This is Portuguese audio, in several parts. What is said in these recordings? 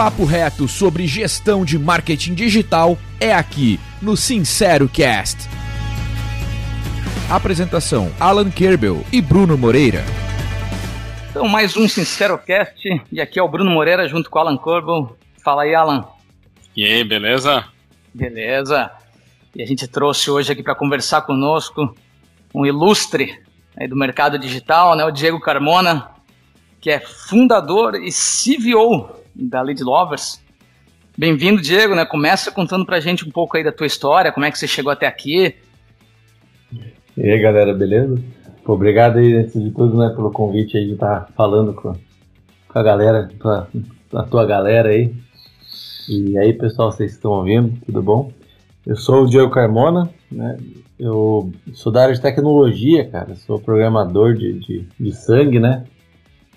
papo reto sobre gestão de marketing digital é aqui no Sincero Cast. Apresentação: Alan Kerbel e Bruno Moreira. Então, mais um Sincero Cast e aqui é o Bruno Moreira junto com o Alan Kerbel. Fala aí, Alan. E aí, beleza? Beleza. E a gente trouxe hoje aqui para conversar conosco um ilustre do mercado digital, né, o Diego Carmona, que é fundador e CVO da Lead Lovers. Bem-vindo, Diego, né? Começa contando pra gente um pouco aí da tua história, como é que você chegou até aqui. E aí, galera, beleza? Pô, obrigado aí, antes de tudo, né, pelo convite aí de estar tá falando com, com a galera, com a, com a tua galera aí. E aí, pessoal, vocês estão ouvindo? Tudo bom? Eu sou o Diego Carmona, né? Eu sou da área de tecnologia, cara. Sou programador de, de, de sangue, né?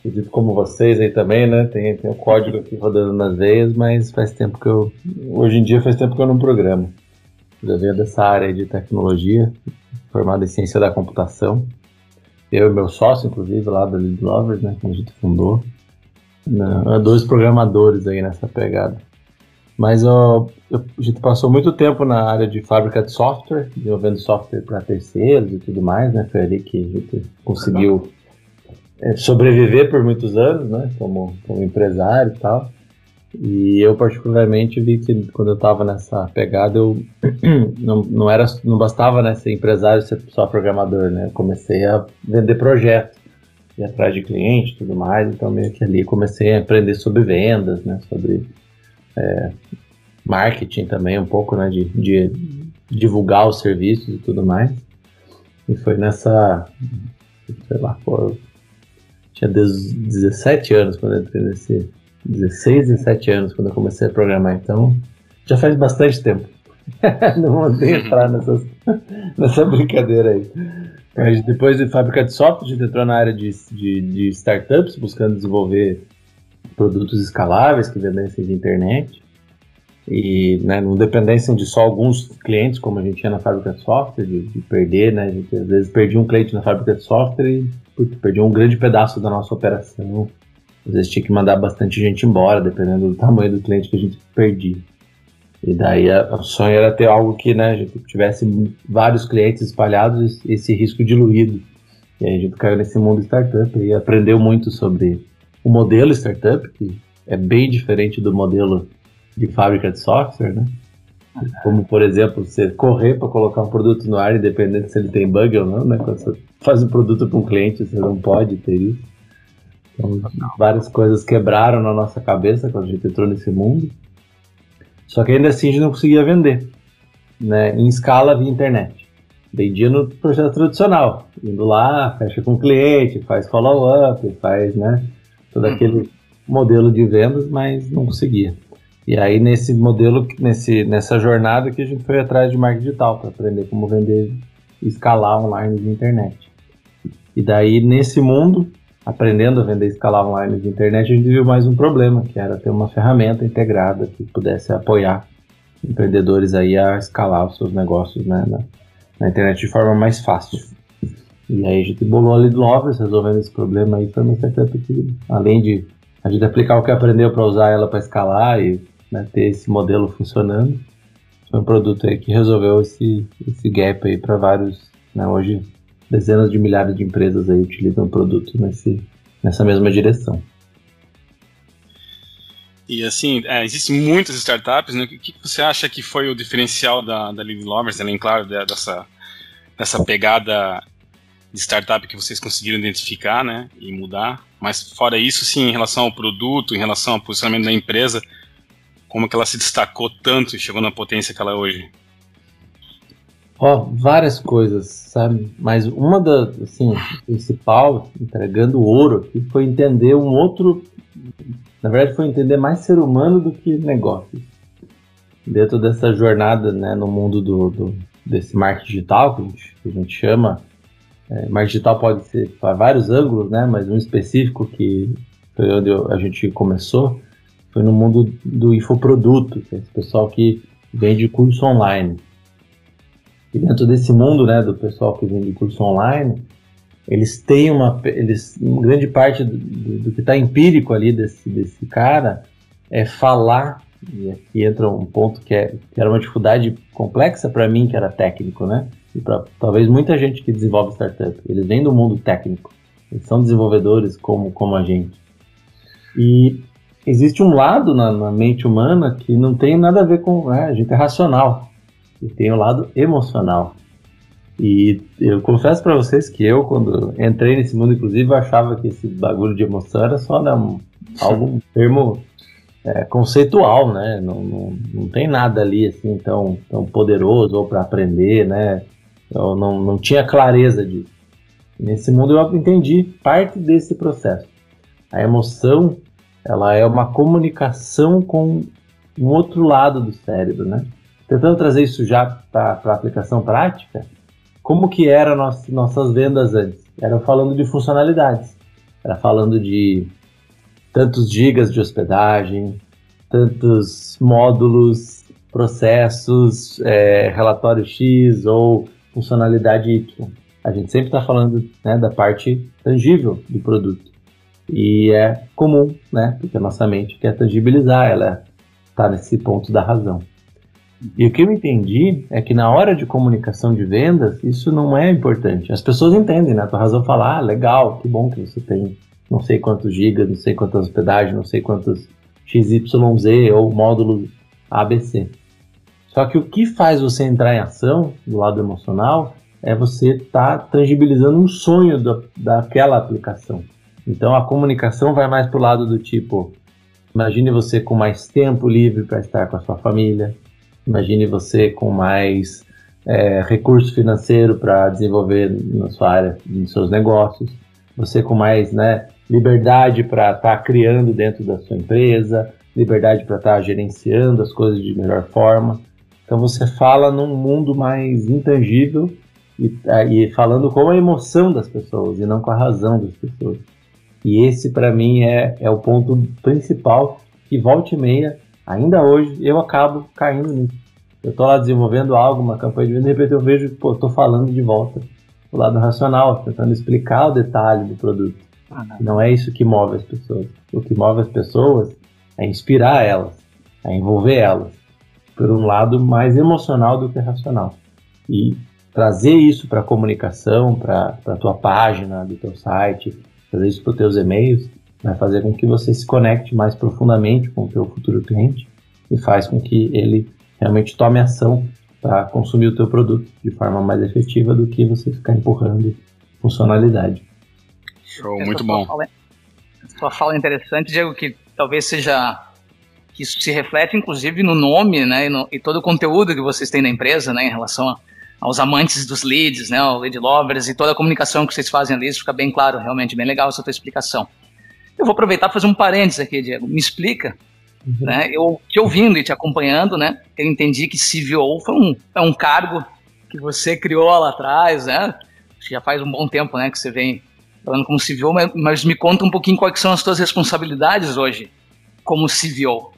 Acredito como vocês aí também, né? Tem, tem o código aqui rodando nas veias, mas faz tempo que eu. Hoje em dia faz tempo que eu não programo. Já venho dessa área de tecnologia, formado em ciência da computação. Eu e meu sócio, inclusive, lá da Lead Lovers, né? Que a gente fundou. Não, dois programadores aí nessa pegada. Mas ó, a gente passou muito tempo na área de fábrica de software, desenvolvendo software para terceiros e tudo mais, né? Foi ali que a gente conseguiu sobreviver por muitos anos, né, como, como empresário e tal. E eu particularmente vi que quando eu estava nessa pegada, eu não, não era não bastava né, ser empresário, ser só programador, né? Eu comecei a vender projetos, ir atrás de cliente, tudo mais. Então meio que ali comecei a aprender sobre vendas, né? Sobre é, marketing também um pouco, né? De, de divulgar os serviços e tudo mais. E foi nessa, sei lá, pô, tinha 17 anos quando eu entrei nesse. 16, 17 anos quando eu comecei a programar, então já faz bastante tempo. Não vou nem entrar nessas, nessa brincadeira aí. Mas depois de fábrica de software, a gente entrou na área de, de, de startups, buscando desenvolver produtos escaláveis que vendessem de internet. E né, não dependessem de só alguns clientes, como a gente tinha na fábrica de software, de, de perder, né? A gente às vezes perdia um cliente na fábrica de software e porque perdeu um grande pedaço da nossa operação. Às vezes tinha que mandar bastante gente embora, dependendo do tamanho do cliente que a gente perdia. E daí o sonho era ter algo que né, a gente tivesse vários clientes espalhados e esse risco diluído. E aí a gente caiu nesse mundo startup e aprendeu muito sobre o modelo startup, que é bem diferente do modelo de fábrica de software, né? Como, por exemplo, você correr para colocar um produto no ar, independente se ele tem bug ou não, né? Quando você faz um produto para um cliente, você não pode ter isso. Então, várias coisas quebraram na nossa cabeça quando a gente entrou nesse mundo. Só que ainda assim a gente não conseguia vender, né? Em escala via internet. Vendia no processo tradicional, indo lá, fecha com o cliente, faz follow-up, faz, né? Todo aquele modelo de vendas, mas não conseguia. E aí nesse modelo, nesse, nessa jornada que a gente foi atrás de marketing digital para aprender como vender e escalar online de internet. E daí nesse mundo, aprendendo a vender e escalar online de internet, a gente viu mais um problema, que era ter uma ferramenta integrada que pudesse apoiar empreendedores aí a escalar os seus negócios né, na, na internet de forma mais fácil. E aí a gente bolou ali do Lovers, resolvendo esse problema aí, foi uma que, além de a gente aplicar o que aprendeu para usar ela para escalar e né, ter esse modelo funcionando. Foi um produto aí que resolveu esse, esse gap aí para vários, né, hoje dezenas de milhares de empresas aí utilizam o produto nesse, nessa mesma direção. E assim, é, existem muitas startups, né? O que, você acha que foi o diferencial da, da Living Lovers, além, claro, dessa, dessa pegada de startup que vocês conseguiram identificar, né, e mudar? Mas fora isso, sim, em relação ao produto, em relação ao posicionamento da empresa, como que ela se destacou tanto e chegou na potência que ela é hoje? Ó, oh, várias coisas, sabe? Mas uma das, assim, principal, entregando ouro aqui, foi entender um outro. Na verdade, foi entender mais ser humano do que negócio. Dentro dessa jornada, né, no mundo do, do desse marketing digital, que a gente, que a gente chama, é, marketing digital pode ser para vários ângulos, né, mas um específico que foi onde a gente começou, foi no mundo do infoproduto, é esse pessoal que vende curso online. E dentro desse mundo, né, do pessoal que vende curso online, eles têm uma, eles, grande parte do, do que está empírico ali desse, desse cara é falar, e aqui entra um ponto que, é, que era uma dificuldade complexa para mim, que era técnico, né? E para talvez muita gente que desenvolve startup. Eles vêm do mundo técnico, eles são desenvolvedores como, como a gente. E existe um lado na, na mente humana que não tem nada a ver com. Né, a gente é racional, e tem o lado emocional. E eu confesso para vocês que eu, quando entrei nesse mundo, inclusive, achava que esse bagulho de emoção era só né, um, algum termo é, conceitual, né? Não, não, não tem nada ali assim tão, tão poderoso ou para aprender, né? Eu não, não tinha clareza disso. Nesse mundo eu entendi parte desse processo. A emoção, ela é uma comunicação com um outro lado do cérebro, né? Tentando trazer isso já para a aplicação prática, como que eram nossas, vendas antes? Era falando de funcionalidades, era falando de tantos gigas de hospedagem, tantos módulos, processos, é, relatório X ou funcionalidade Y. A gente sempre está falando né, da parte tangível do produto. E é comum, né? Porque a nossa mente quer tangibilizar, ela está nesse ponto da razão. E o que eu entendi é que na hora de comunicação de vendas, isso não é importante. As pessoas entendem, né? A tua razão fala, ah, legal, que bom que você tem não sei quantos gigas, não sei quantas hospedagens, não sei quantos XYZ ou módulos ABC. Só que o que faz você entrar em ação do lado emocional é você estar tá tangibilizando um sonho daquela aplicação. Então a comunicação vai mais para o lado do tipo: imagine você com mais tempo livre para estar com a sua família, Imagine você com mais é, recurso financeiro para desenvolver na sua área, nos seus negócios, você com mais né, liberdade para estar tá criando dentro da sua empresa, liberdade para estar tá gerenciando as coisas de melhor forma. Então você fala num mundo mais intangível e, e falando com a emoção das pessoas e não com a razão das pessoas. E esse para mim é, é o ponto principal que volta e meia Ainda hoje eu acabo caindo nisso. Eu tô lá desenvolvendo algo, uma campanha de venda, de repente eu vejo que, pô, tô falando de volta do lado racional, tentando explicar o detalhe do produto. Ah, não é isso que move as pessoas. O que move as pessoas é inspirar elas, é envolver elas, por um lado mais emocional do que racional. E trazer isso para a comunicação, para a tua página do teu site, trazer isso para os teus e-mails, vai fazer com que você se conecte mais profundamente com o teu futuro cliente e faz com que ele realmente tome ação para consumir o teu produto de forma mais efetiva do que você ficar empurrando funcionalidade. Show, muito bom. Fala, sua fala é interessante, Diego, que talvez seja que isso se reflete inclusive no nome, né, e, no, e todo o conteúdo que vocês têm na empresa, né, em relação a, aos amantes dos leads, né, ao lead lovers e toda a comunicação que vocês fazem ali, isso fica bem claro, realmente bem legal essa tua explicação. Eu vou aproveitar para fazer um parênteses aqui, Diego. Me explica. Uhum. Né? Eu te ouvindo e te acompanhando, né? Eu entendi que CVO foi um, é um cargo que você criou lá atrás, né? Já faz um bom tempo, né? Que você vem falando como CVO, mas, mas me conta um pouquinho quais são as tuas responsabilidades hoje como CVO.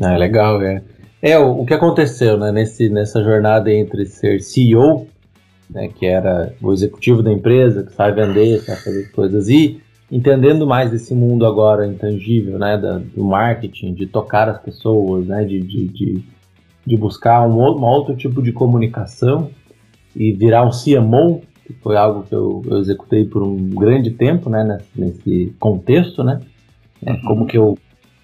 Ah, legal, é. É, o, o, que aconteceu, né, nesse, nessa jornada entre ser CEO, né, que era o executivo da empresa, que sabe vender, sabe fazer coisas, e entendendo mais desse mundo agora intangível, né, da, do marketing, de tocar as pessoas, né, de, de, de, de buscar um, um, outro tipo de comunicação e virar um CMO, que foi algo que eu, eu executei por um grande tempo, né, nesse, nesse contexto, né, é, uhum. como que eu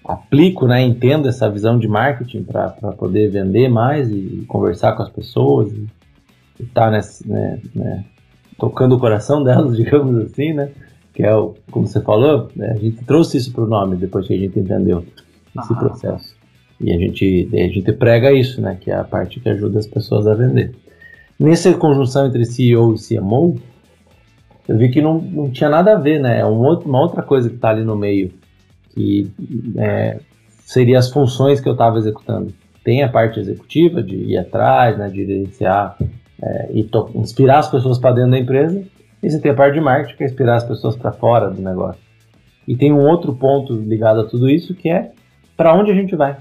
aplico, né, entendo essa visão de marketing para poder vender mais e conversar com as pessoas e estar tá né, né, tocando o coração delas, digamos assim, né, que é o, como você falou, né, a gente trouxe isso para o nome depois que a gente entendeu esse ah. processo. E a gente, a gente prega isso, né, que é a parte que ajuda as pessoas a vender. Nessa conjunção entre CEO e CMO, eu vi que não, não tinha nada a ver, né? É um outro, uma outra coisa que está ali no meio, que é, seria as funções que eu estava executando. Tem a parte executiva de ir atrás, né, de gerenciar é, e inspirar as pessoas para dentro da empresa, e você tem a parte de marketing, que é inspirar as pessoas para fora do negócio. E tem um outro ponto ligado a tudo isso, que é para onde a gente vai.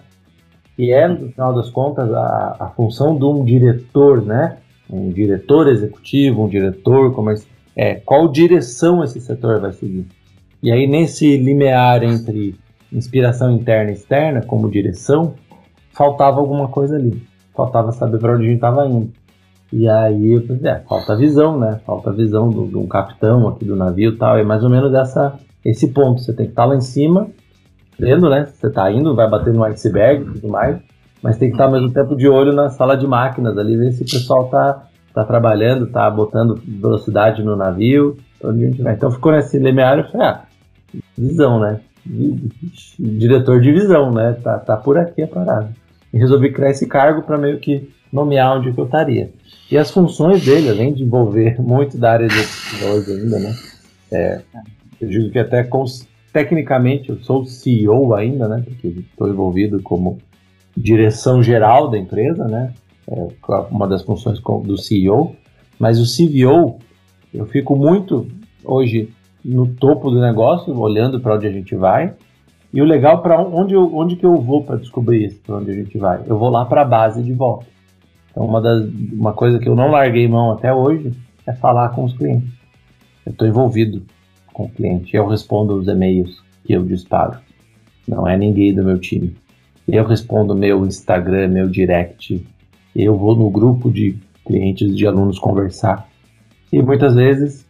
E é, no final das contas, a, a função de um diretor, né? Um diretor executivo, um diretor comercial. É, qual direção esse setor vai seguir? E aí, nesse limiar entre inspiração interna e externa, como direção, faltava alguma coisa ali. Faltava saber para onde a gente estava indo. E aí é, falta visão, né? Falta visão de um capitão aqui do navio e tal. É mais ou menos essa, esse ponto. Você tem que estar tá lá em cima, vendo, né? Você está indo, vai bater no iceberg e tudo mais. Mas tem que estar tá ao mesmo tempo de olho na sala de máquinas ali, ver se o pessoal está tá trabalhando, tá botando velocidade no navio, onde a gente vai. Então ficou nesse limiar e falei, ah, visão, né? Diretor de visão, né? Tá, tá por aqui a parada. E resolvi criar esse cargo para meio que nomear onde eu estaria. E as funções dele, além de envolver muito da área de hoje ainda, né? É, eu digo que até tecnicamente eu sou CEO ainda, né? Porque estou envolvido como direção geral da empresa, né? É uma das funções do CEO. Mas o CVO, eu fico muito hoje no topo do negócio, olhando para onde a gente vai. E o legal para onde, onde que eu vou para descobrir isso, para onde a gente vai? Eu vou lá para a base de volta. Então, uma, das, uma coisa que eu não larguei mão até hoje é falar com os clientes. Eu estou envolvido com o cliente. Eu respondo os e-mails que eu disparo. Não é ninguém do meu time. Eu respondo meu Instagram, meu direct. Eu vou no grupo de clientes, de alunos conversar. E muitas vezes,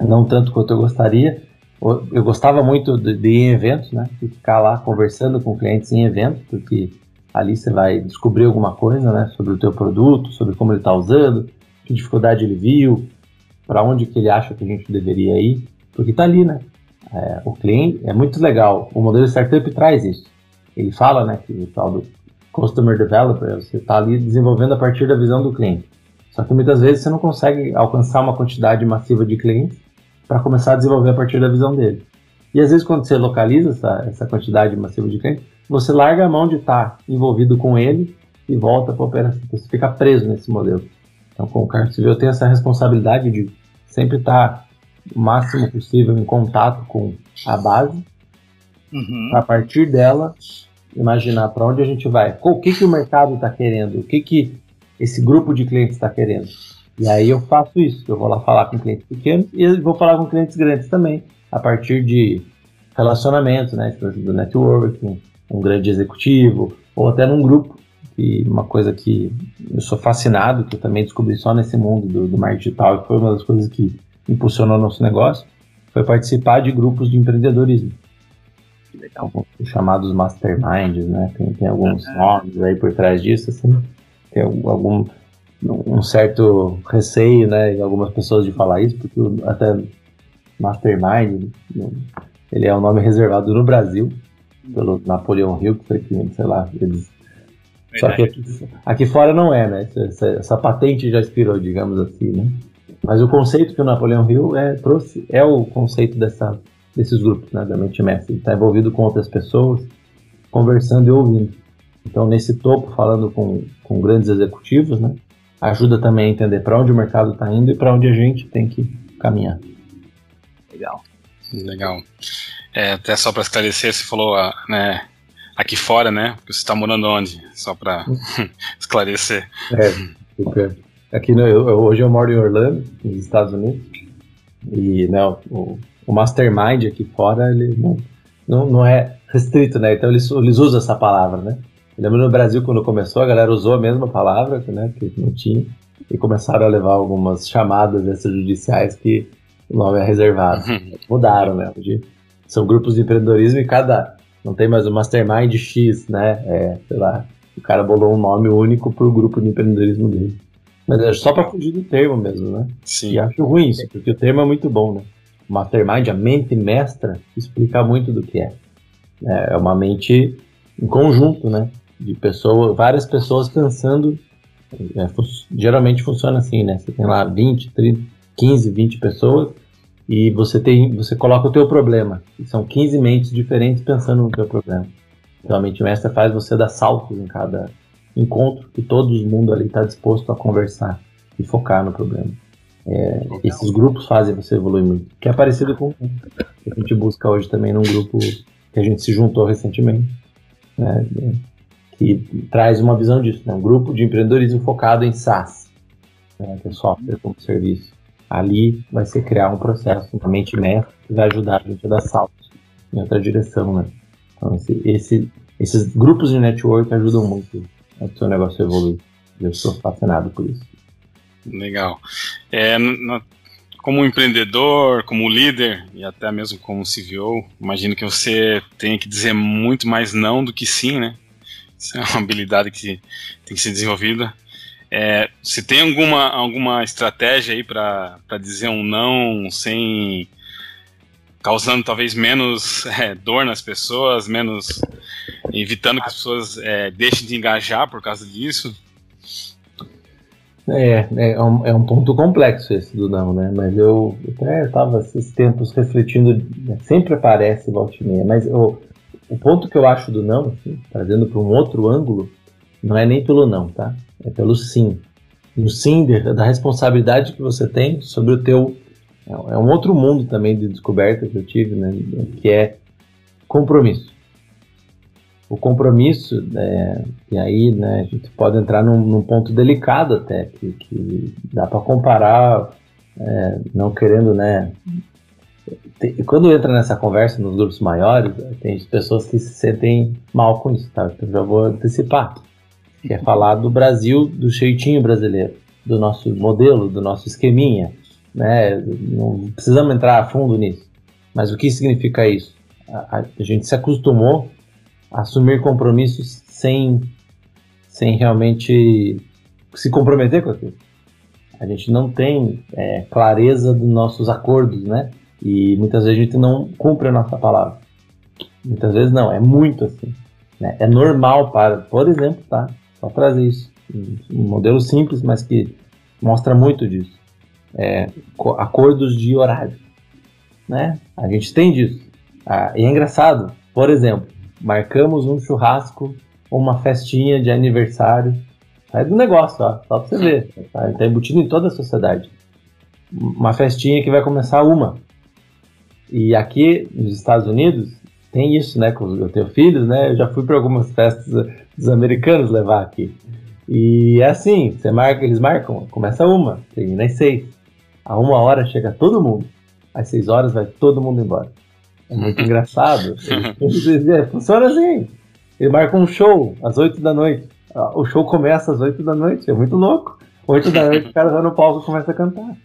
não tanto quanto eu gostaria, eu gostava muito de, de ir em eventos, né? De ficar lá conversando com clientes em eventos, porque Ali você vai descobrir alguma coisa, né, sobre o teu produto, sobre como ele está usando, que dificuldade ele viu, para onde que ele acha que a gente deveria ir, porque está ali, né? É, o cliente é muito legal. O modelo startup traz isso. Ele fala, né, que o tal do customer developer, você está ali desenvolvendo a partir da visão do cliente. Só que muitas vezes você não consegue alcançar uma quantidade massiva de clientes para começar a desenvolver a partir da visão dele. E às vezes quando você localiza essa, essa quantidade massiva de clientes, você larga a mão de estar envolvido com ele e volta para a operação. Você fica preso nesse modelo. Então, com o Carlos Civil, eu tenho essa responsabilidade de sempre estar o máximo possível em contato com a base, uhum. a partir dela imaginar para onde a gente vai, o que, que o mercado está querendo, o que, que esse grupo de clientes está querendo. E aí eu faço isso, eu vou lá falar com clientes pequenos e vou falar com clientes grandes também, a partir de relacionamento, né, do networking, um grande executivo, ou até num grupo. E uma coisa que eu sou fascinado, que eu também descobri só nesse mundo do, do marketing digital, e foi uma das coisas que impulsionou nosso negócio, foi participar de grupos de empreendedorismo. Legal. Os chamados masterminds, né? Tem, tem alguns uhum. nomes aí por trás disso, assim. Tem algum um certo receio, né, em algumas pessoas de falar isso, porque até mastermind, ele é um nome reservado no Brasil, pelo Napoleão Hill, que foi que, sei lá, eles. Só que aqui, aqui, fora não é, né? Essa, essa, patente já expirou, digamos assim, né? Mas o conceito que o Napoleão Hill é, trouxe é o conceito dessa, desses grupos, né? Da mente mestre. Ele está envolvido com outras pessoas, conversando e ouvindo. Então, nesse topo, falando com, com grandes executivos, né? Ajuda também a entender para onde o mercado está indo e para onde a gente tem que caminhar. Legal. Legal. É, até só para esclarecer, você falou, ah, né, aqui fora, né? Você está morando onde? Só para esclarecer. É, super. Aqui no, eu, hoje eu moro em Orlando, nos Estados Unidos. E né, o, o Mastermind aqui fora, ele não, não, não é restrito, né? Então eles, eles usam essa palavra, né? Eu lembro no Brasil, quando começou, a galera usou a mesma palavra, né? Que não tinha. E começaram a levar algumas chamadas extrajudiciais que o nome é reservado. Mudaram, né? Hoje são grupos de empreendedorismo e cada. Não tem mais o Mastermind X, né? É, sei lá. O cara bolou um nome único pro grupo de empreendedorismo dele. Mas é só para fugir do termo mesmo, né? Sim. E acho ruim isso, porque o termo é muito bom, né? O Mastermind, a mente mestra, explica muito do que é. É, é uma mente em conjunto, né? De pessoas, várias pessoas pensando. É, geralmente funciona assim, né? Você tem lá 20, 30, 15, 20 pessoas e você tem, você coloca o teu problema. E são 15 mentes diferentes pensando no teu problema. Então a mente mestra faz você dar saltos em cada encontro que todo mundo ali está disposto a conversar e focar no problema. É, esses grupos fazem você evoluir muito. Que é parecido com o que a gente busca hoje também num grupo que a gente se juntou recentemente, né, que traz uma visão disso, né, um grupo de empreendedorismo focado em SaaS, né, que é software como serviço ali vai ser criar um processo, uma mente mestra, que vai ajudar a gente a dar saltos em outra direção, né? Então, esse, esse, esses grupos de network ajudam muito o seu negócio evoluir. Eu sou fascinado por isso. Legal. É, como empreendedor, como líder e até mesmo como CVO, imagino que você tenha que dizer muito mais não do que sim, né? Isso é uma habilidade que tem que ser desenvolvida. É, você tem alguma, alguma estratégia aí para dizer um não sem causando talvez menos é, dor nas pessoas, menos evitando que as pessoas é, deixem de engajar por causa disso? É, é um, é um ponto complexo esse do não, né? Mas eu até estava esses tempos refletindo, né? sempre aparece volta e meia, mas eu, o ponto que eu acho do não, assim, trazendo para um outro ângulo, não é nem pelo não, tá? É pelo sim. No sim da responsabilidade que você tem sobre o teu é, é um outro mundo também de descoberta que eu tive, né? Que é compromisso. O compromisso, é, e aí né, a gente pode entrar num, num ponto delicado até, que, que dá para comparar, é, não querendo, né? Quando entra nessa conversa nos grupos maiores, tem pessoas que se sentem mal com isso, tá? Então já vou antecipar. Que é falar do Brasil, do jeitinho brasileiro, do nosso modelo, do nosso esqueminha né? Não precisamos entrar a fundo nisso. Mas o que significa isso? A, a, a gente se acostumou a assumir compromissos sem, sem realmente se comprometer com aquilo. A gente não tem é, clareza dos nossos acordos, né? E muitas vezes a gente não cumpre a nossa palavra. Muitas vezes não, é muito assim. Né? É normal para, por exemplo, tá? Só trazer isso. Um modelo simples, mas que mostra muito disso é, acordos de horário. Né? A gente tem disso. Ah, e é engraçado, por exemplo, marcamos um churrasco ou uma festinha de aniversário. Sai do negócio, ó, só pra você ver. Tá, tá embutido em toda a sociedade. Uma festinha que vai começar uma. E aqui nos Estados Unidos tem isso, né? Eu tenho filhos, né? Eu já fui para algumas festas dos americanos levar aqui. E é assim, você marca, eles marcam, começa uma, termina às seis. A uma hora chega todo mundo. Às seis horas vai todo mundo embora. É muito engraçado. Funciona assim. Ele marca um show às oito da noite. Ah, o show começa às oito da noite. É muito louco. Oito da noite o cara vai no palco e começa a cantar.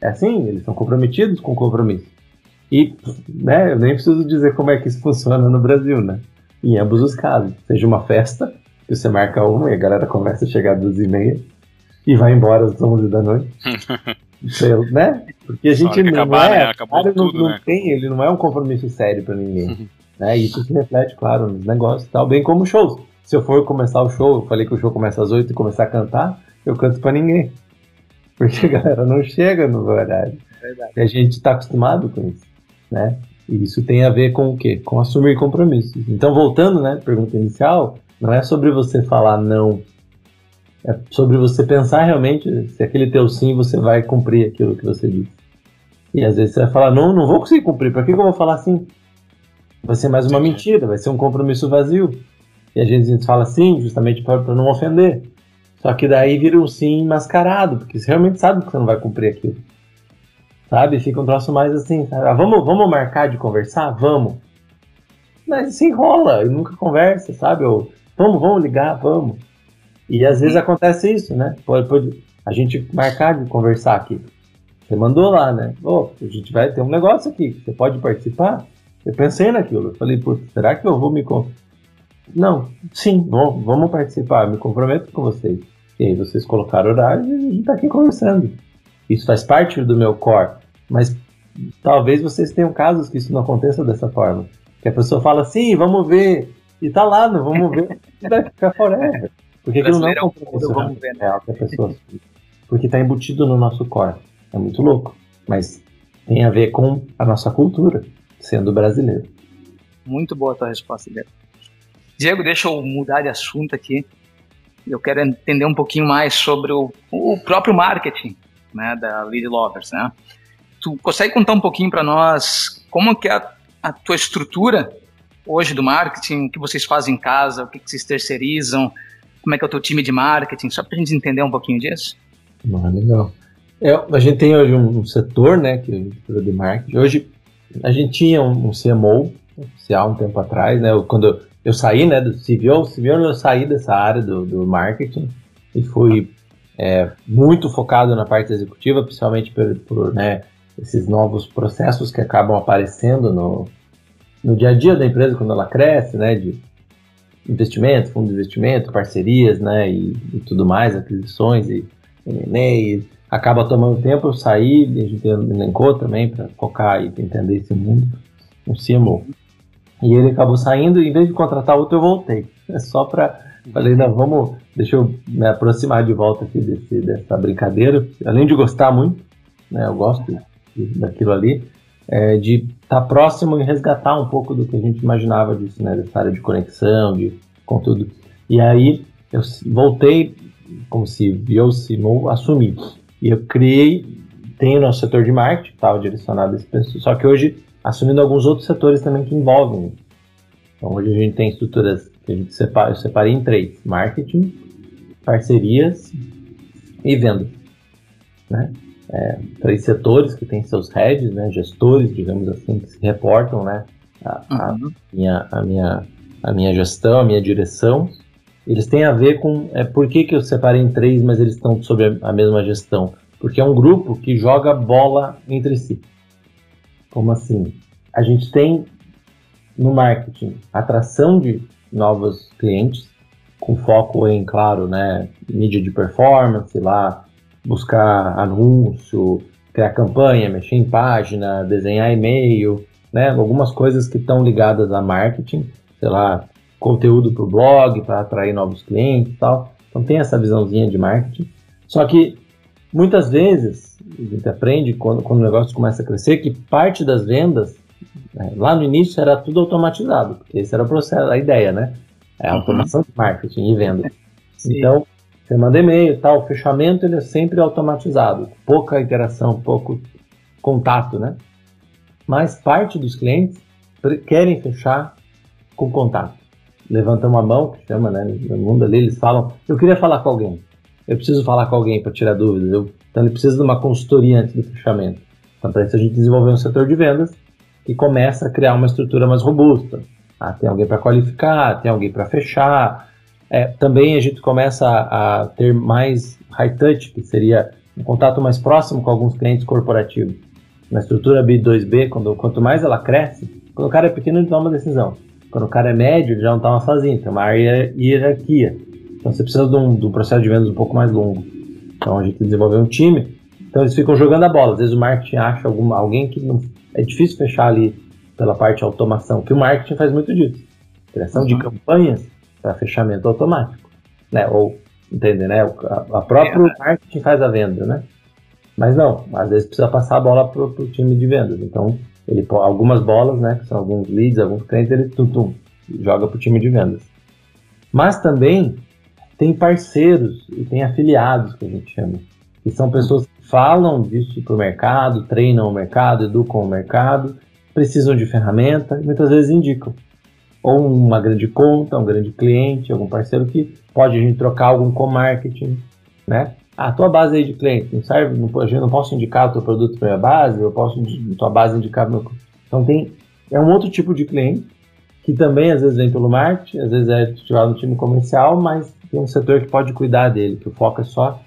É assim, eles são comprometidos com o compromisso. E, né, eu nem preciso dizer como é que isso funciona no Brasil, né? Em ambos os casos. Seja uma festa, que você marca uma e a galera começa a chegar às duas e meia e vai embora às onze da noite. né? Porque a gente não acabar, é, né? cara não, tudo, não né? tem, ele não é um compromisso sério para ninguém. Uhum. né? E isso se reflete, claro, nos negócios tal, bem como shows. Se eu for começar o show, eu falei que o show começa às 8 e começar a cantar, eu canto para ninguém. Porque a galera não chega no horário. Verdade. E a gente está acostumado com isso, né? E isso tem a ver com o quê? Com assumir compromissos. Então, voltando, né, pergunta inicial, não é sobre você falar não é sobre você pensar realmente se aquele teu sim você vai cumprir aquilo que você disse. E às vezes você vai falar, não, não vou conseguir cumprir, para que, que eu vou falar sim? Vai ser mais uma mentira, vai ser um compromisso vazio. E a gente fala sim, justamente para não ofender. Só que daí vira um sim mascarado, porque você realmente sabe que você não vai cumprir aquilo. Sabe? Fica um troço mais assim, ah, vamos, vamos marcar de conversar? Vamos. Mas se enrola nunca conversa, sabe? Ou, vamos, vamos ligar, vamos. E às vezes acontece isso, né? Pode, pode a gente marcar de conversar aqui. Você mandou lá, né? Oh, a gente vai ter um negócio aqui, você pode participar? Eu pensei naquilo. Eu falei, putz, será que eu vou me. Não, sim, vamos, vamos participar, eu me comprometo com vocês. E aí vocês colocaram horário e a gente tá aqui conversando. Isso faz parte do meu core. Mas talvez vocês tenham casos que isso não aconteça dessa forma. Que a pessoa fala, sim, vamos ver. E tá lá, não vamos ver. E vai ficar forever. Porque aquilo não é compromisso vamos ver, real que a pessoa Porque está embutido no nosso corpo. É muito louco. Mas tem a ver com a nossa cultura, sendo brasileiro. Muito boa a tua resposta, Diego. Diego, deixa eu mudar de assunto aqui. Eu quero entender um pouquinho mais sobre o, o próprio marketing né, da Lead Lovers. Né? Tu consegue contar um pouquinho para nós como que é a, a tua estrutura hoje do marketing, o que vocês fazem em casa, o que, que vocês terceirizam, como é que é o teu time de marketing, só para a gente entender um pouquinho disso. Ah, legal. É, a gente tem hoje um, setor, né, que é o de marketing. Hoje a gente tinha um, um CMO, oficial um tempo atrás, né? Eu, quando eu, saí, né, do CVO, CVO eu saí dessa área do, do marketing e fui é, muito focado na parte executiva, principalmente por, por né, esses novos processos que acabam aparecendo no, no dia a dia da empresa quando ela cresce, né, de investimento, fundo de investimento, parcerias, né, e, e tudo mais, aquisições e M&A, acaba tomando tempo, saí, a gente elencou também para focar e entender esse mundo, um CMO. E ele acabou saindo, e em vez de contratar outro, eu voltei. É só para Falei, não, vamos, deixa eu me aproximar de volta aqui desse, dessa brincadeira. Além de gostar muito, né, eu gosto daquilo ali, é, de estar tá próximo e resgatar um pouco do que a gente imaginava disso, né, dessa área de conexão, de conteúdo. E aí eu voltei, como se eu se assumi. E eu criei, tenho no setor de marketing, estava direcionado a esse pessoal, só que hoje assumindo alguns outros setores também que envolvem. Então hoje a gente tem estruturas que a gente separa, eu separei em três: marketing, parcerias e venda. Né? É, três setores que têm seus heads, né, gestores, digamos assim, que se reportam né, a, a, uhum. minha, a, minha, a minha gestão, a minha direção. Eles têm a ver com é, por que, que eu separei em três, mas eles estão sob a, a mesma gestão. Porque é um grupo que joga bola entre si. Como assim? A gente tem no marketing atração de novos clientes, com foco em, claro, né, mídia de performance, lá, buscar anúncio, criar campanha, mexer em página, desenhar e-mail, né, algumas coisas que estão ligadas a marketing, sei lá, conteúdo para o blog, para atrair novos clientes e tal. Então tem essa visãozinha de marketing. Só que muitas vezes a gente aprende quando, quando o negócio começa a crescer que parte das vendas é, lá no início era tudo automatizado, porque esse era o processo, a ideia, né? É a uhum. automação de marketing e venda. Sim. Então, você manda e-mail tal, o fechamento ele é sempre automatizado, pouca interação, pouco contato, né? Mas parte dos clientes querem fechar com contato. Levantam uma mão, que chama, né? No mundo ali, eles falam: Eu queria falar com alguém. Eu preciso falar com alguém para tirar dúvidas. Eu, então, ele precisa de uma consultoria antes do fechamento. Então, para isso, a gente desenvolveu um setor de vendas e começa a criar uma estrutura mais robusta. Ah, tem alguém para qualificar, tem alguém para fechar. É, também a gente começa a, a, ter mais high touch, que seria um contato mais próximo com alguns clientes corporativos. Na estrutura B2B, quando, quanto mais ela cresce, quando o cara é pequeno, ele toma uma decisão. Quando o cara é médio, ele já não toma sozinho, tem uma hierarquia. Então você precisa de um, de um processo de vendas um pouco mais longo. Então a gente desenvolveu um time, então eles ficam jogando a bola. Às vezes o marketing acha alguma, alguém que não é difícil fechar ali pela parte de automação, que o marketing faz muito disso. Criação uhum. de campanhas para fechamento automático, né? Ou, entender, né? A, a próprio é. marketing faz a venda, né? Mas não, às vezes precisa passar a bola para o time de vendas. Então, ele algumas bolas, né? Que são alguns leads, alguns clientes, ele tum, tum, joga para o time de vendas. Mas também tem parceiros e tem afiliados que a gente chama, que são pessoas falam disso para o mercado, treinam o mercado, educam o mercado, precisam de ferramenta e muitas vezes indicam. Ou uma grande conta, um grande cliente, algum parceiro que pode a gente trocar algum co-marketing, né? Ah, tua base aí de cliente, não serve, não, não posso indicar o teu produto para minha base, eu posso tua base indicar meu... Então tem, é um outro tipo de cliente que também às vezes vem pelo marketing, às vezes é ativado no time comercial, mas tem um setor que pode cuidar dele, que o foco é só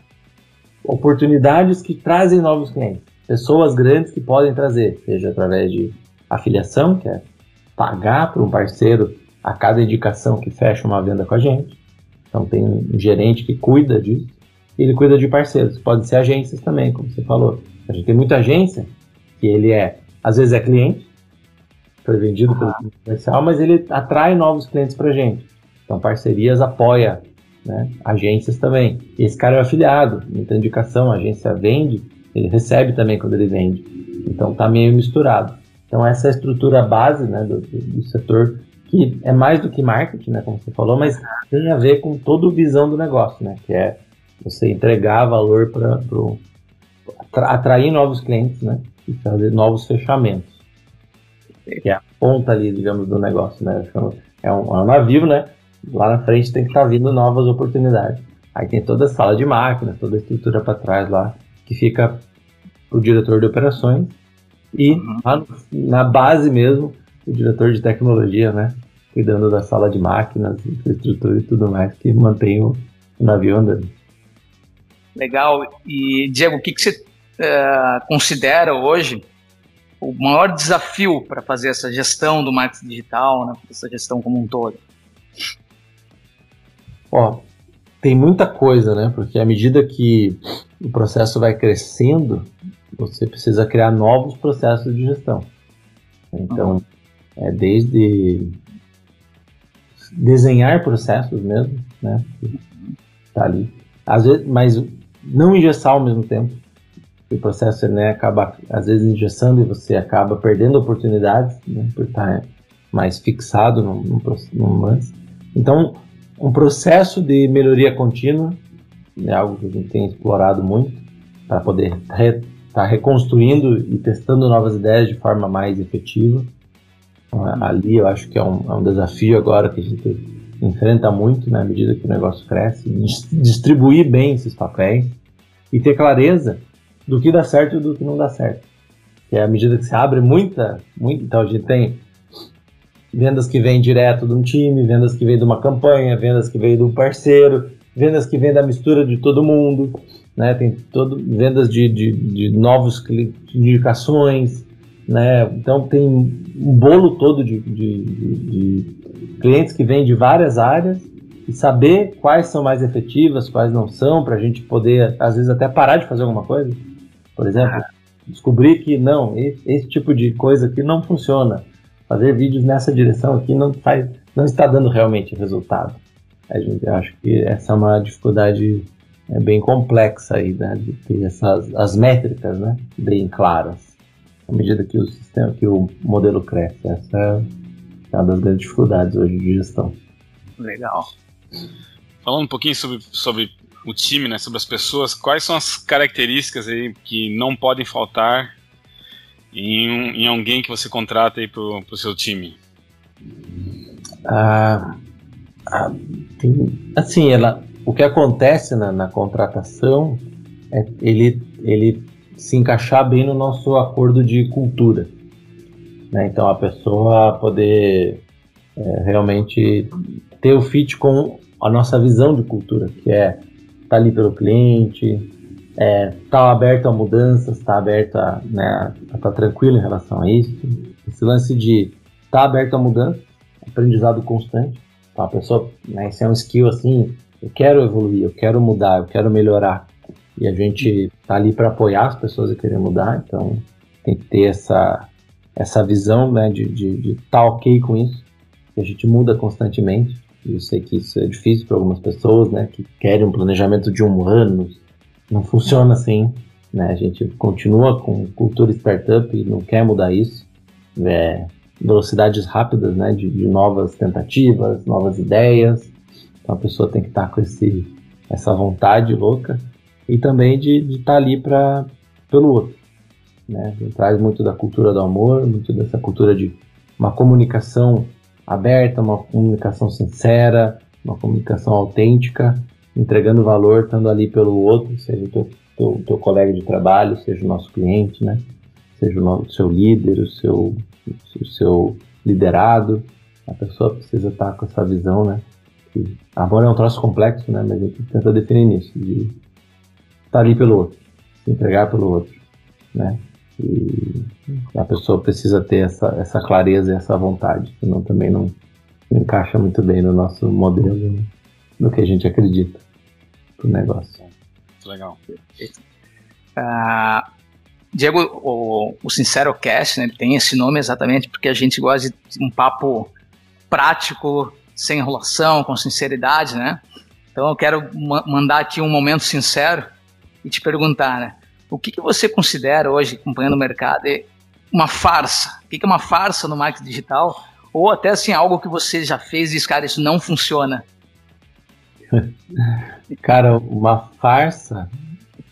oportunidades que trazem novos clientes. Pessoas grandes que podem trazer, seja através de afiliação, que é pagar para um parceiro a cada indicação que fecha uma venda com a gente. Então tem um gerente que cuida disso. E ele cuida de parceiros. Pode ser agências também, como você falou. A gente tem muita agência que ele é, às vezes é cliente, foi vendido pelo comercial, mas ele atrai novos clientes para a gente. Então parcerias apoia né? Agências também. Esse cara é afiliado, muita indicação, a agência vende, ele recebe também quando ele vende. Então tá meio misturado. Então essa é a estrutura base né, do, do setor que é mais do que marketing, né, como você falou, mas tem a ver com toda a visão do negócio, né, que é você entregar valor para atrair novos clientes, né, e fazer novos fechamentos, que é a ponta ali, digamos, do negócio, né, é um, é um navio, né, lá na frente tem que estar tá vindo novas oportunidades. Aí tem toda a sala de máquinas, toda a estrutura para trás lá, que fica o diretor de operações. E uhum. lá na base mesmo, o diretor de tecnologia, né? Cuidando da sala de máquinas, infraestrutura e tudo mais, que mantém o, o navio andando. Legal. E, Diego, o que, que você uh, considera hoje o maior desafio para fazer essa gestão do marketing digital, né, essa gestão como um todo? Ó, tem muita coisa, né? Porque à medida que o processo vai crescendo, você precisa criar novos processos de gestão. Então, é desde desenhar processos mesmo, né? Tá ali. Às vezes, mas não engessar ao mesmo tempo. O processo né, acaba, às vezes, engessando e você acaba perdendo oportunidades né, por estar mais fixado num, num, lance. Então, um processo de melhoria contínua é algo que a gente tem explorado muito para poder re, tá reconstruindo e testando novas ideias de forma mais efetiva. Então, ali eu acho que é um, é um desafio agora que a gente enfrenta muito né, à medida que o negócio cresce, distribuir bem esses papéis e ter clareza do que dá certo e do que não dá certo. Que é à medida que se abre muita, muita então a gente tem vendas que vêm direto de um time, vendas que vêm de uma campanha, vendas que vêm do parceiro, vendas que vêm da mistura de todo mundo, né? Tem todo vendas de, de, de novos indicações, né? Então tem um bolo todo de, de, de clientes que vêm de várias áreas e saber quais são mais efetivas, quais não são, para a gente poder, às vezes, até parar de fazer alguma coisa. Por exemplo, ah. descobrir que não, esse, esse, tipo de coisa aqui não funciona. Fazer vídeos nessa direção aqui não, faz, não está dando realmente resultado. A gente acho que essa é uma dificuldade é, bem complexa aí, né, de ter essas as métricas, né, bem claras à medida que o sistema, que o modelo cresce. Essa é uma das grandes dificuldades hoje de gestão. Legal. Falando um pouquinho sobre, sobre o time, né, sobre as pessoas, quais são as características aí que não podem faltar em, um, em alguém que você contrata aí para o seu time? Ah, ah, tem, assim, ela, o que acontece na, na contratação é ele, ele se encaixar bem no nosso acordo de cultura. Né? Então a pessoa poder é, realmente ter o fit com a nossa visão de cultura, que é estar tá ali pelo cliente, é, tá aberto a mudanças, tá aberto a né, tá tranquilo em relação a isso. Esse lance de estar tá aberto a mudança, aprendizado constante. A pessoa, né, isso é um skill assim, eu quero evoluir, eu quero mudar, eu quero melhorar. E a gente tá ali para apoiar as pessoas a querer mudar, então tem que ter essa, essa visão né, de estar de, de tá ok com isso, a gente muda constantemente. Eu sei que isso é difícil para algumas pessoas, né, que querem um planejamento de um ano. Não funciona assim, né? A gente continua com cultura startup e não quer mudar isso. É, velocidades rápidas, né, de, de, novas tentativas, novas ideias. Então a pessoa tem que estar com esse, essa vontade louca e também de estar tá ali para pelo outro. Né? Traz muito da cultura do amor, muito dessa cultura de uma comunicação aberta, uma comunicação sincera, uma comunicação autêntica, entregando valor, estando ali pelo outro, seja o teu, teu, teu colega de trabalho, seja o nosso cliente, né? Seja o seu líder, o seu, o seu liderado. A pessoa precisa estar com essa visão, né? Que amor é um troço complexo, né? Mas a gente tenta definir nisso, de estar ali pelo outro, se entregar pelo outro, né? E a pessoa precisa ter essa, essa clareza e essa vontade, senão também não encaixa muito bem no nosso modelo, né? no que a gente acredita pro negócio. Legal. Uh, Diego, o, o Sincero Cast né, tem esse nome exatamente porque a gente gosta de um papo prático, sem enrolação, com sinceridade, né? Então eu quero ma mandar aqui um momento sincero e te perguntar, né? O que, que você considera hoje, acompanhando o mercado, uma farsa? O que, que é uma farsa no marketing digital? Ou até assim, algo que você já fez e diz, cara, isso não funciona? cara, uma farsa,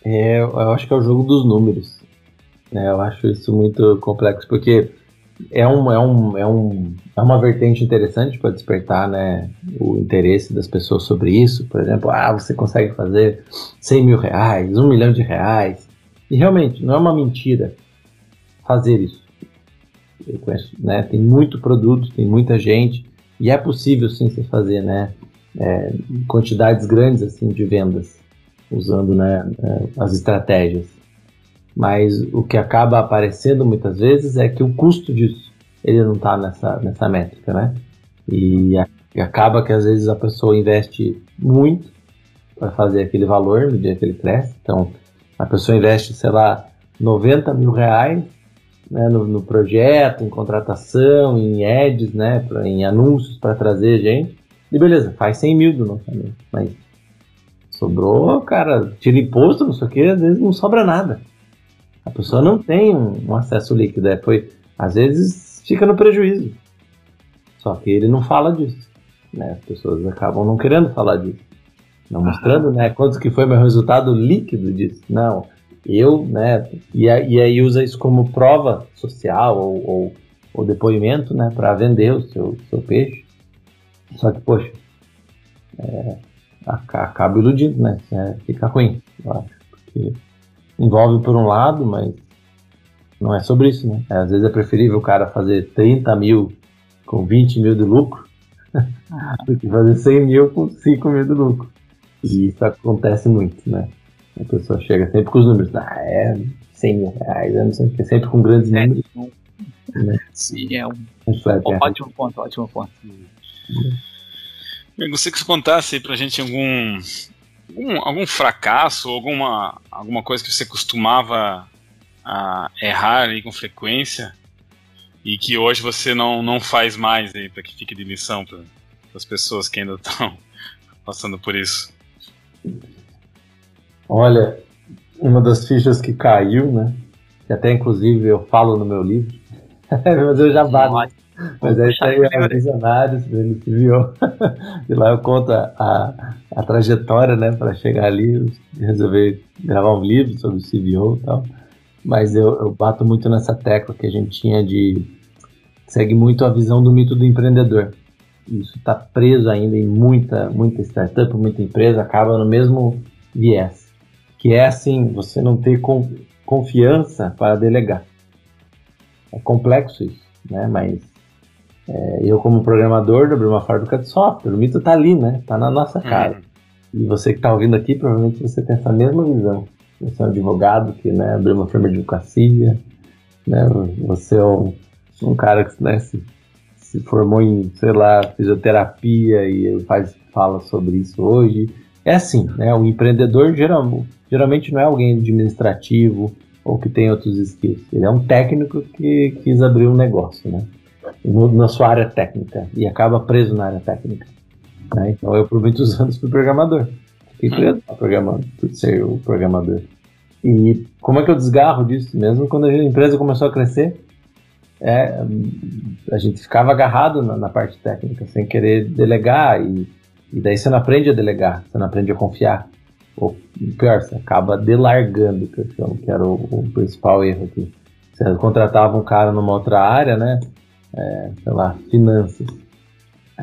é, eu acho que é o jogo dos números. É, eu acho isso muito complexo, porque é, um, é, um, é, um, é uma vertente interessante para despertar né, o interesse das pessoas sobre isso. Por exemplo, ah, você consegue fazer 100 mil reais, 1 milhão de reais. E realmente, não é uma mentira fazer isso. eu conheço, né? Tem muito produto, tem muita gente e é possível sim você fazer, né? É, quantidades grandes assim de vendas usando né, é, as estratégias. Mas o que acaba aparecendo muitas vezes é que o custo disso ele não está nessa, nessa métrica, né? E, a, e acaba que às vezes a pessoa investe muito para fazer aquele valor no dia que ele cresce. Então, a pessoa investe, sei lá, 90 mil reais né, no, no, projeto, em contratação, em ads, né, pra, em anúncios para trazer gente. E beleza, faz 100 mil do lançamento. Mas sobrou, cara, tira imposto, não sei o que, às vezes não sobra nada. A pessoa não tem um, um acesso líquido. É, foi, às vezes fica no prejuízo. Só que ele não fala disso. Né? As pessoas acabam não querendo falar disso. Não mostrando, né? Quanto que foi meu resultado líquido disso. Não, eu, né? E, e aí usa isso como prova social ou, ou, ou depoimento, né? Para vender o seu, seu peixe. Só que, poxa, é, acaba iludindo, né? É, fica ruim, eu acho. Porque envolve por um lado, mas não é sobre isso, né? Às vezes é preferível o cara fazer 30 mil com 20 mil de lucro do que fazer 100 mil com 5 mil de lucro. E isso acontece muito, né? A pessoa chega sempre com os números. Ah, é 100 mil reais, eu não sei o que, sempre com grandes é, números. Né? Sim, é um, um ótimo ponto, ótimo ponto. Eu gostaria que você contasse aí pra gente algum, algum, algum fracasso, alguma, alguma coisa que você costumava uh, errar aí com frequência e que hoje você não, não faz mais aí para que fique de lição para as pessoas que ainda estão passando por isso. Olha, uma das fichas que caiu, né? Que até inclusive eu falo no meu livro, mas eu já bato. Mas é isso aí é Visionários, ele se viu. e lá eu conto a, a trajetória, né, para chegar ali, resolver gravar um livro sobre o CBO e tal. Mas eu, eu bato muito nessa tecla que a gente tinha de. segue muito a visão do mito do empreendedor. Isso está preso ainda em muita, muita startup, muita empresa, acaba no mesmo viés. Que é assim, você não ter confiança para delegar. É complexo isso, né? Mas é, eu, como programador, abri uma fábrica de software. O mito está ali, né? Está na nossa cara. Uhum. E você que está ouvindo aqui, provavelmente você tem essa mesma visão. Você é um advogado que né, abriu uma firma de advocacia, né? Você é um, um cara que né, se se formou em, sei lá, fisioterapia e faz fala sobre isso hoje. É assim, né? O empreendedor geral, geralmente não é alguém administrativo ou que tem outros skills. Ele é um técnico que quis abrir um negócio, né? Na sua área técnica e acaba preso na área técnica. Né? Então eu por muitos anos fui programador. Fiquei preso programando, por ser o programador. E como é que eu desgarro disso? Mesmo quando a empresa começou a crescer, é, a gente ficava agarrado na, na, parte técnica, sem querer delegar, e, e, daí você não aprende a delegar, você não aprende a confiar. Ou pior, você acaba delargando, que eu chamo, que era o, o principal erro aqui. Você contratava um cara numa outra área, né? É, sei lá, finanças.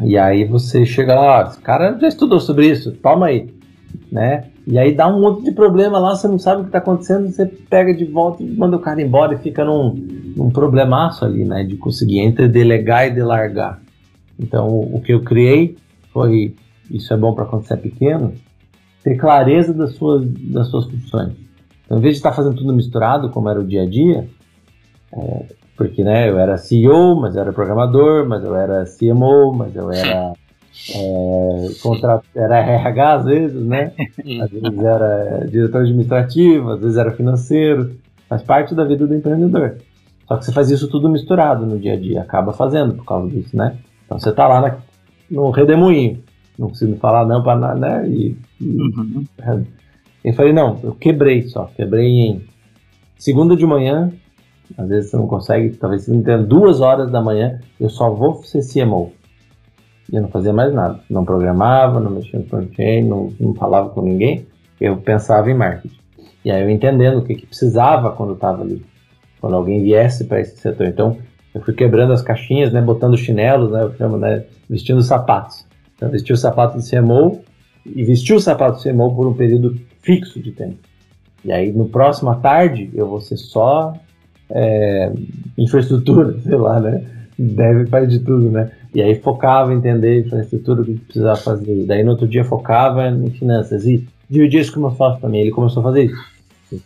E aí você chega lá, esse cara já estudou sobre isso, toma aí, né? E aí dá um monte de problema lá, você não sabe o que está acontecendo, você pega de volta e manda o cara embora e fica num, num problemaço ali, né? De conseguir entre delegar e delargar. Então, o, o que eu criei foi, isso é bom para quando você é pequeno, ter clareza das suas, das suas funções. Então, em vez de estar tá fazendo tudo misturado, como era o dia a dia, é, porque né, eu era CEO, mas eu era programador, mas eu era CMO, mas eu era é, contra, era RH às vezes, né? Às vezes era diretor administrativo, às vezes era financeiro. Faz parte da vida do empreendedor. Só que você faz isso tudo misturado no dia a dia, acaba fazendo por causa disso, né? Então você tá lá na, no redemoinho, não consigo falar não para nada, né? E, e uhum. eu falei, não, eu quebrei só, quebrei em segunda de manhã, às vezes você não consegue, talvez você não tenha duas horas da manhã, eu só vou ser CMO. E eu não fazia mais nada. Não programava, não mexia no front-end, não, não falava com ninguém. Eu pensava em marketing. E aí eu entendendo o que, que precisava quando eu estava ali. Quando alguém viesse para esse setor. Então, eu fui quebrando as caixinhas, né, botando chinelos, né, eu chamo, né, vestindo sapatos. Então, vesti o sapato de CMO e vesti o sapato de CMO por um período fixo de tempo. E aí, no próximo à tarde, eu vou ser só é, infraestrutura, sei lá, né? Deve faz de tudo, né? E aí focava em entender infraestrutura, o que precisava fazer. Daí no outro dia focava em finanças e dividia isso com o meu sócio também. Ele começou a fazer isso.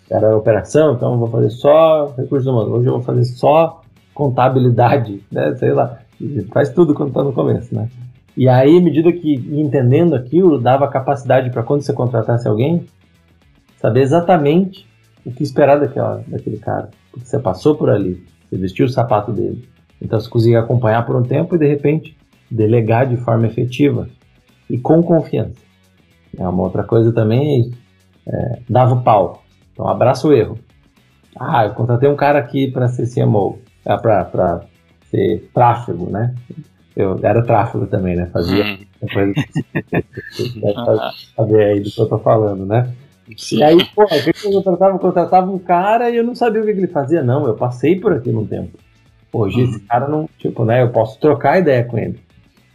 Era operação, então eu vou fazer só recursos humanos. Hoje eu vou fazer só contabilidade, né? Sei lá. Faz tudo quando está no começo, né? E aí, à medida que entendendo aquilo, dava capacidade para quando você contratasse alguém, saber exatamente o que esperar daquela, daquele cara. Porque você passou por ali, você vestiu o sapato dele. Então você conseguia acompanhar por um tempo e de repente delegar de forma efetiva e com confiança. É uma outra coisa também é. É, dava o pau. Então abraça o erro. Ah, eu contratei um cara aqui para ser CMO, é, para ser tráfego, né? Eu era tráfego também, né? Fazia hum. coisa saber aí do que eu tô falando, né? Sim. E aí, pô, que eu contratava? Eu contratava um cara e eu não sabia o que ele fazia, não. Eu passei por aqui num tempo. Hoje uhum. esse cara não, tipo, né? Eu posso trocar ideia com ele.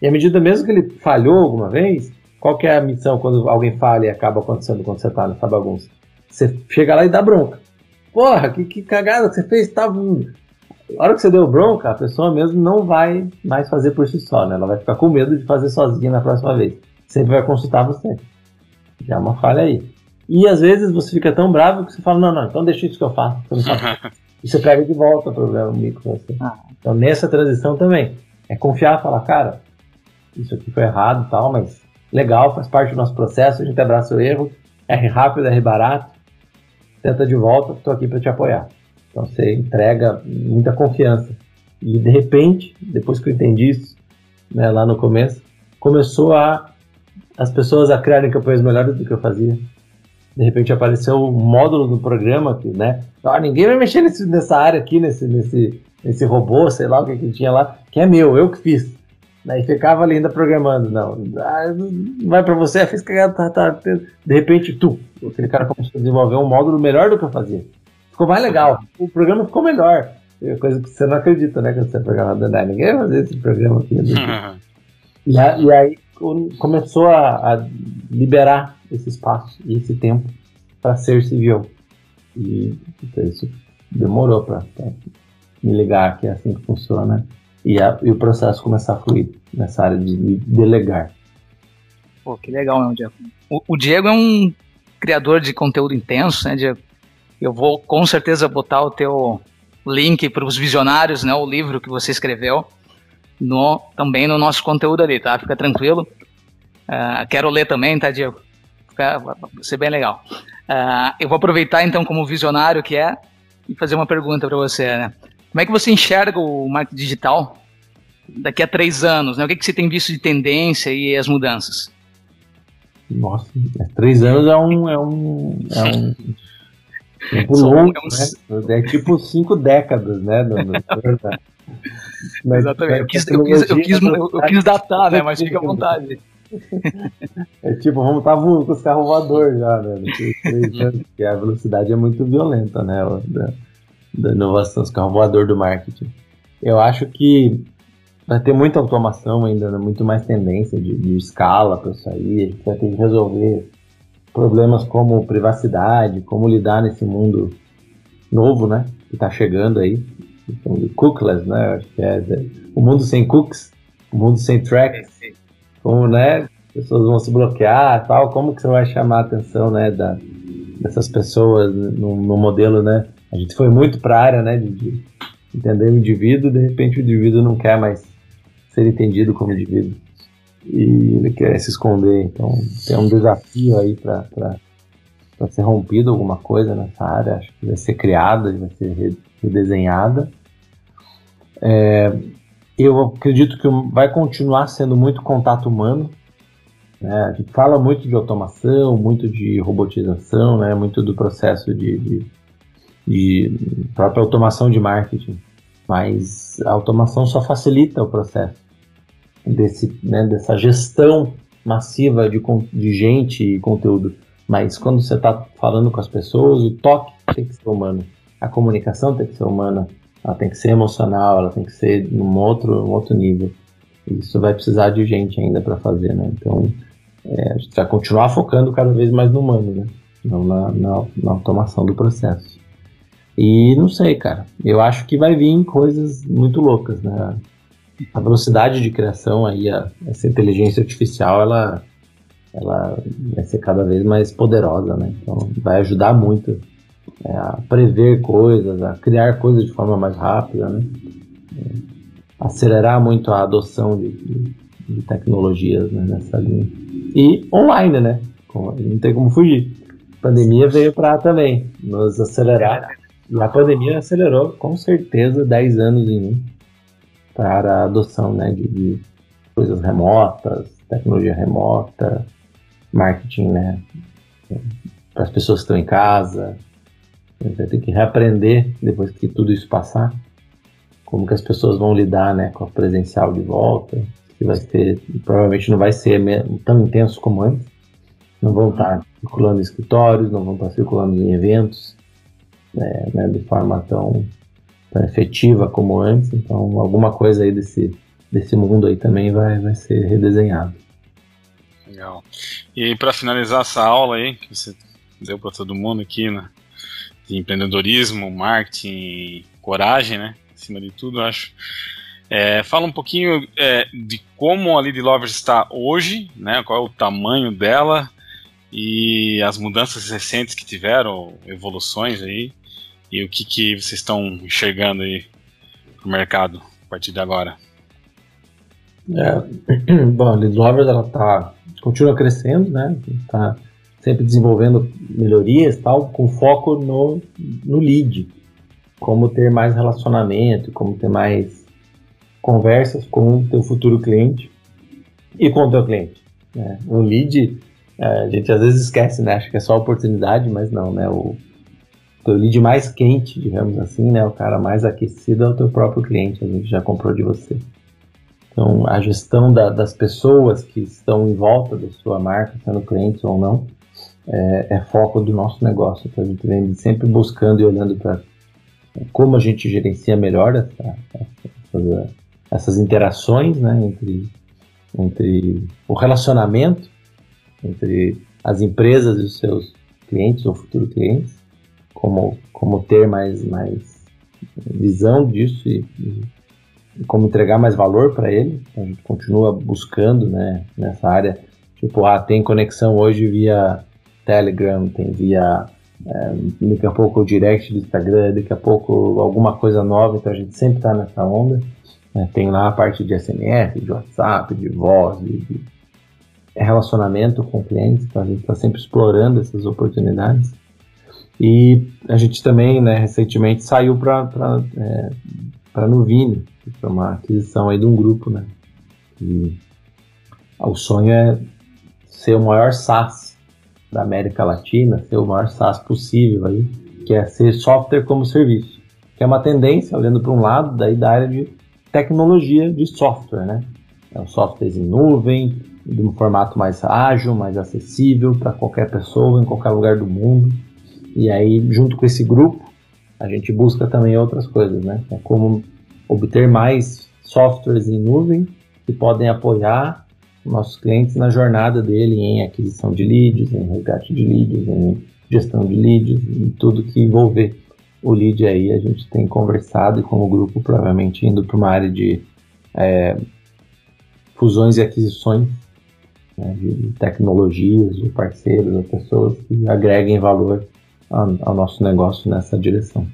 E à medida mesmo que ele falhou alguma vez, qual que é a missão quando alguém falha e acaba acontecendo quando você tá nessa bagunça? Você chega lá e dá bronca. Porra, que, que cagada que você fez, tava. A hora que você deu bronca, a pessoa mesmo não vai mais fazer por si só, né? Ela vai ficar com medo de fazer sozinha na próxima vez. Sempre vai consultar você. Já é uma falha aí. E às vezes você fica tão bravo que você fala, não, não, então deixa isso que eu faço. e você pega de volta o problema micro. Assim. Ah. Então nessa transição também, é confiar falar, cara, isso aqui foi errado e tal, mas legal, faz parte do nosso processo, a gente abraça o erro, R rápido, R barato, tenta de volta, estou aqui para te apoiar. Então você entrega muita confiança. E de repente, depois que eu entendi isso, né, lá no começo, começou a as pessoas a criarem campanhas melhores do que eu fazia de repente apareceu um módulo do programa que, né? Ah, ninguém vai mexer nesse, nessa área aqui, nesse, nesse, nesse robô, sei lá o que, que tinha lá, que é meu, eu que fiz. Daí ficava ali ainda programando, não, ah, vai para você, fiz cagada, tá, tá, de repente, tu, aquele cara começou a desenvolver um módulo melhor do que eu fazia. Ficou mais legal, o programa ficou melhor. É coisa que você não acredita, né, quando você é programador, né? ninguém vai fazer esse programa aqui. Né? e, a, e aí começou a, a liberar esse espaço e esse tempo para ser civil. E então, isso demorou para me ligar que é assim que funciona e, a, e, o processo começar a fluir nessa área de, de delegar. Pô, que legal, né, Diego? O, o, Diego é um criador de conteúdo intenso, né, Diego? Eu vou com certeza botar o teu link para os visionários, né, o livro que você escreveu, no, também no nosso conteúdo ali, tá? Fica tranquilo. Uh, quero ler também, tá, Diego? Fica, vai ser bem legal. Uh, eu vou aproveitar então como visionário que é e fazer uma pergunta para você, né? Como é que você enxerga o marketing digital daqui a três anos? Né? O que, que você tem visto de tendência e as mudanças? Nossa, é, três anos é um é um é um tempo longo, é, um... né? é tipo cinco décadas, né? Mas, Exatamente. Eu quis, eu, quis, eu, quis, eu quis datar, né? Mas fica à vontade é tipo, vamos estar tá com os carros voadores já, né? Porque a velocidade é muito violenta, né? Da, da inovação, os carros voadores do marketing. Eu acho que vai ter muita automação ainda, né? muito mais tendência de, de escala para isso aí. A gente vai ter que resolver problemas como privacidade, como lidar nesse mundo novo, né? Que está chegando aí. Então, cookless, né? Acho que é o mundo sem cookies, o mundo sem tracks como, né, pessoas vão se bloquear tal, como que você vai chamar a atenção, né, da, dessas pessoas no, no modelo, né? A gente foi muito para a área, né, de, de, entender o indivíduo, de repente o indivíduo não quer mais ser entendido como indivíduo e ele quer se esconder. Então tem um desafio aí para ser rompido alguma coisa nessa área, acho que vai ser criada, vai ser redesenhada. É, eu acredito que vai continuar sendo muito contato humano. Né? A gente fala muito de automação, muito de robotização, né? muito do processo de, de, de própria automação de marketing. Mas a automação só facilita o processo desse, né, dessa gestão massiva de, de gente e conteúdo. Mas quando você está falando com as pessoas, o toque tem que ser humano, a comunicação tem que ser humana, ela tem que ser emocional, ela tem que ser num outro, um outro nível. Isso vai precisar de gente ainda para fazer, né? Então, é, a gente vai continuar focando cada vez mais no humano, né? Não na, na, na automação do processo. E não sei, cara. Eu acho que vai vir coisas muito loucas, né? A velocidade de criação aí, a, essa inteligência artificial, ela, ela vai ser cada vez mais poderosa, né? Então vai ajudar muito é, a prever coisas, a criar coisas de forma mais rápida, né? Acelerar muito a adoção de, de, de tecnologias né, nessa linha. E online, né? Não tem como fugir. A pandemia veio para também nos acelerar. E a pandemia acelerou com certeza 10 anos em um para a adoção né, de, de coisas remotas, tecnologia remota, marketing né, para as pessoas que estão em casa. A gente vai ter que reaprender depois que tudo isso passar como que as pessoas vão lidar né, com a presencial de volta. Que vai ser, provavelmente não vai ser tão intenso como antes. Não vão estar circulando em escritórios, não vão estar circulando em eventos né, né, de forma tão, tão efetiva como antes. Então, alguma coisa aí desse, desse mundo aí também vai, vai ser redesenhado. Legal. E para finalizar essa aula aí, que você deu para todo mundo aqui, né, de empreendedorismo, marketing, coragem, né? acima de tudo, acho. É, fala um pouquinho é, de como a Lead Lovers está hoje, né, qual é o tamanho dela e as mudanças recentes que tiveram, evoluções aí, e o que, que vocês estão enxergando aí no mercado a partir de agora. É, bom, a Lead Lovers ela tá, continua crescendo, né, está sempre desenvolvendo melhorias tal, com foco no, no lead como ter mais relacionamento, como ter mais conversas com o teu futuro cliente e com o teu cliente. Né? O lead, é, a gente às vezes esquece, né? Acha que é só oportunidade, mas não, né? O teu lead mais quente, digamos assim, né? O cara mais aquecido é o teu próprio cliente, a gente já comprou de você. Então, a gestão da, das pessoas que estão em volta da sua marca, sendo clientes ou não, é, é foco do nosso negócio. Então, a gente vem sempre buscando e olhando para como a gente gerencia melhor essa, essas, essas, interações né, entre, entre o relacionamento entre as empresas e os seus clientes ou futuros clientes, como, como ter mais, mais visão disso e, e como entregar mais valor para ele. Então, a gente continua buscando né, nessa área, tipo, ah, tem conexão hoje via Telegram, tem via é, daqui a pouco o direct do Instagram, daqui a pouco alguma coisa nova, então a gente sempre está nessa onda. É, tem lá a parte de SMS, de WhatsApp, de voz, de, de relacionamento com clientes, então a gente está sempre explorando essas oportunidades. E a gente também, né, recentemente saiu para é, para Nuvini, que foi uma aquisição aí de um grupo, né? E o sonho é ser o maior SaaS da América Latina ser o maior SaaS possível aí, que é ser software como serviço, que é uma tendência, olhando para um lado, daí da área de tecnologia de software, né? É um software em nuvem, de um formato mais ágil, mais acessível para qualquer pessoa, em qualquer lugar do mundo. E aí, junto com esse grupo, a gente busca também outras coisas, né? É como obter mais softwares em nuvem que podem apoiar nossos clientes na jornada dele em aquisição de leads, em resgate de leads, em gestão de leads, em tudo que envolver o lead aí. A gente tem conversado e como grupo provavelmente indo para uma área de é, fusões e aquisições né, de tecnologias, ou parceiros, ou pessoas que agreguem valor ao, ao nosso negócio nessa direção.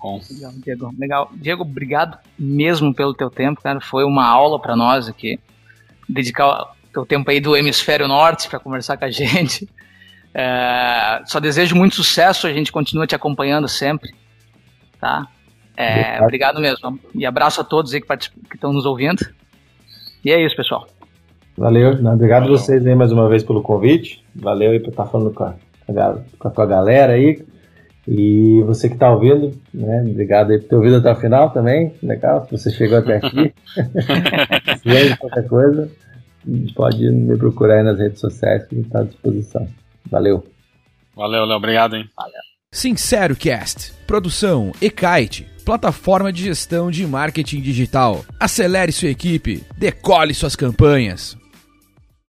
Bom. Legal, Diego. Legal. Diego, obrigado mesmo pelo teu tempo, cara. Foi uma aula para nós aqui. Dedicar o teu tempo aí do hemisfério norte para conversar com a gente. É, só desejo muito sucesso. A gente continua te acompanhando sempre. Tá? É, obrigado mesmo. E abraço a todos aí que estão nos ouvindo. E é isso, pessoal. Valeu. Obrigado Valeu. a vocês aí mais uma vez pelo convite. Valeu aí por estar falando com a, com a tua galera aí e você que está ouvindo, né? Obrigado aí por ter ouvido até o final também. Legal, se você chegou até aqui. se qualquer coisa, pode me procurar aí nas redes sociais que está à disposição. Valeu. Valeu, Léo. Obrigado, hein? Valeu. Sincero Cast. Produção e-kite. Plataforma de gestão de marketing digital. Acelere sua equipe. Decole suas campanhas.